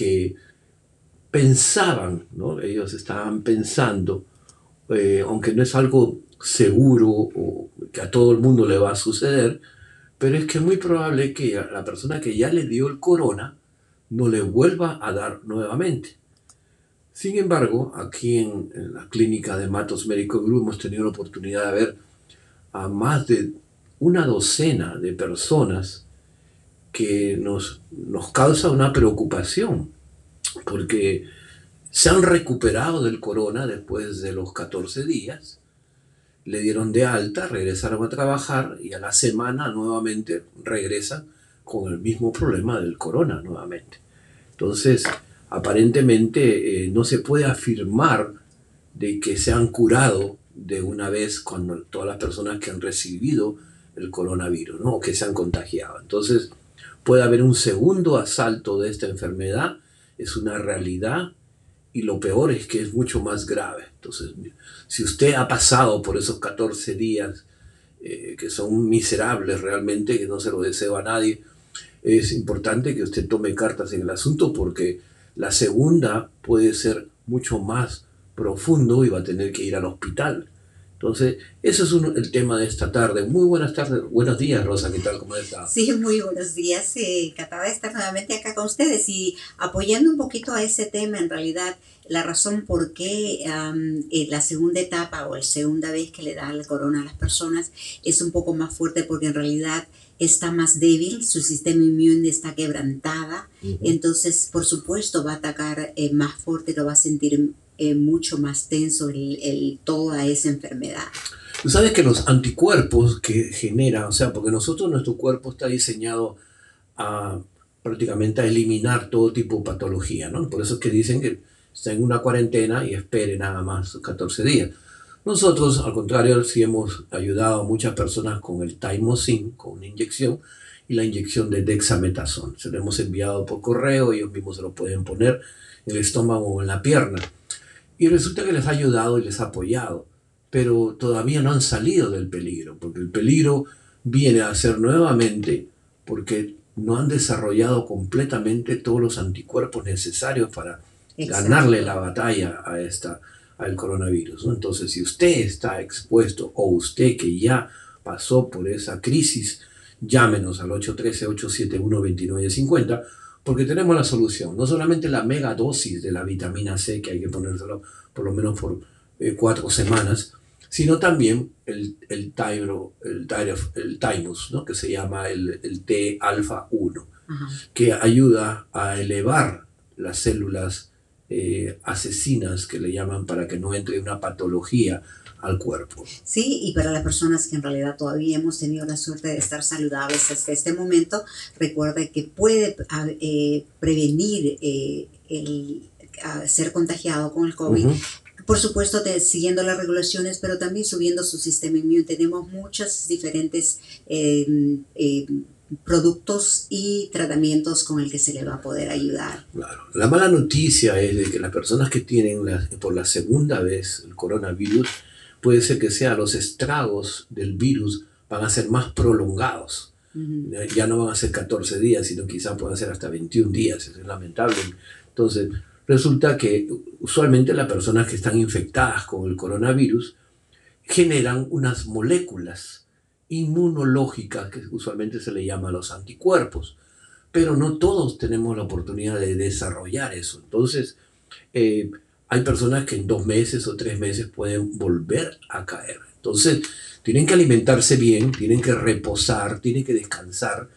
que pensaban, ¿no? ellos estaban pensando, eh, aunque no es algo seguro o que a todo el mundo le va a suceder, pero es que es muy probable que la persona que ya le dio el corona no le vuelva a dar nuevamente. Sin embargo, aquí en, la clínica de Matos Médico Group hemos tenido la oportunidad de ver a más de una docena de personas que nos, nos causa una preocupación, porque se han recuperado del corona después de los 14 días, le dieron de alta, regresaron a trabajar y a la semana nuevamente regresan con el mismo problema del corona nuevamente. Entonces, aparentemente eh, no se puede afirmar de que se han curado de una vez cuando todas las personas que han recibido el coronavirus, ¿no? O que se han contagiado. Entonces, puede haber un segundo asalto de esta enfermedad, es una realidad y lo peor es que es mucho más grave. Entonces, si usted ha pasado por esos 14 días eh, que son miserables realmente, que no se lo deseo a nadie, es importante que usted tome cartas en el asunto porque la segunda puede ser mucho más profundo y va a tener que ir al hospital. Entonces, eso es el tema de esta tarde. Muy buenas tardes, buenos días, Rosa, ¿qué tal? ¿Cómo estás? Sí, muy buenos días. Eh, encantada de estar nuevamente acá con ustedes y apoyando un poquito a ese tema, en realidad, la razón por qué eh, la segunda etapa o la segunda vez que le da el corona a las personas es un poco más fuerte porque en realidad está más débil, su sistema inmune está quebrantada, entonces por supuesto va a atacar eh, más fuerte, lo va a sentir eh, mucho más tenso el, toda esa enfermedad. Sabes que los anticuerpos que genera, o sea, porque nosotros, nuestro cuerpo está diseñado a prácticamente a eliminar todo tipo de patología, ¿no? Por eso es que dicen que está en una cuarentena y espere nada más 14 días. Nosotros, al contrario, sí hemos ayudado a muchas personas con el Taimosin, con una inyección, y la inyección de dexametasona. Se lo hemos enviado por correo, ellos mismos se lo pueden poner en el estómago o en la pierna. Y resulta que les ha ayudado y les ha apoyado, pero todavía no han salido del peligro, porque el peligro viene a ser nuevamente porque no han desarrollado completamente todos los anticuerpos necesarios para ganarle la batalla a esta al coronavirus. Entonces, si usted está expuesto o usted que ya pasó por esa crisis, llámenos al 813-871-2950 porque tenemos la solución. No solamente la mega dosis de la vitamina C, que hay que ponérselo por lo menos por eh, cuatro semanas, sino también el, el, tyro, el, el thymus, ¿no? que se llama el, el T-alfa 1, que ayuda a elevar las células eh, asesinas, que le llaman, para que no entre una patología al cuerpo. Sí, y para las personas que en realidad todavía hemos tenido la suerte de estar saludables hasta este momento, recuerde que puede eh, prevenir eh, el ser contagiado con el COVID. Por supuesto, siguiendo las regulaciones, pero también subiendo su sistema inmune. Tenemos muchos diferentes em, em, productos y tratamientos con el que se le va a poder ayudar. Claro. La mala noticia es de que las personas que tienen por la segunda vez el coronavirus puede ser que sea los estragos del virus van a ser más prolongados. Ya no van a ser 14 días, sino quizás puedan ser hasta 21 días. Eso es lamentable. Entonces, resulta que usualmente las personas que están infectadas con el coronavirus generan unas moléculas inmunológicas que usualmente se le llama los anticuerpos. Pero no todos tenemos la oportunidad de desarrollar eso. Entonces, eh, hay personas que en dos meses o tres meses pueden volver a caer. Entonces, tienen que alimentarse bien, tienen que reposar, tienen que descansar,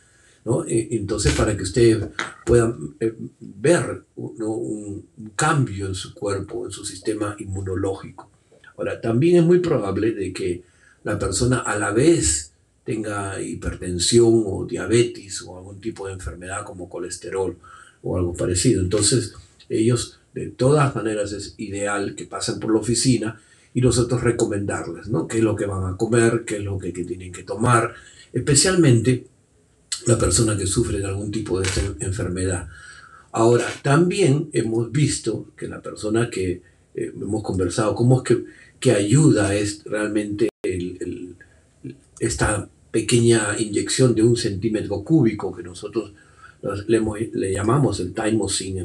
¿no? E, entonces, para que ustedes puedan eh, ver un cambio en su cuerpo, en su sistema inmunológico. Ahora, también es muy probable de que la persona a la vez tenga hipertensión o diabetes o algún tipo de enfermedad como colesterol o algo parecido. Entonces, ellos de todas maneras es ideal que pasen por la oficina y nosotros recomendarles, ¿no? ¿Qué es lo que van a comer? ¿Qué es lo que, tienen que tomar? Especialmente la persona que sufre de algún tipo de enfermedad. Ahora, también hemos visto que la persona que eh, hemos conversado, cómo es que, que ayuda es realmente esta pequeña inyección de un centímetro cúbico que nosotros le, le llamamos el thymosin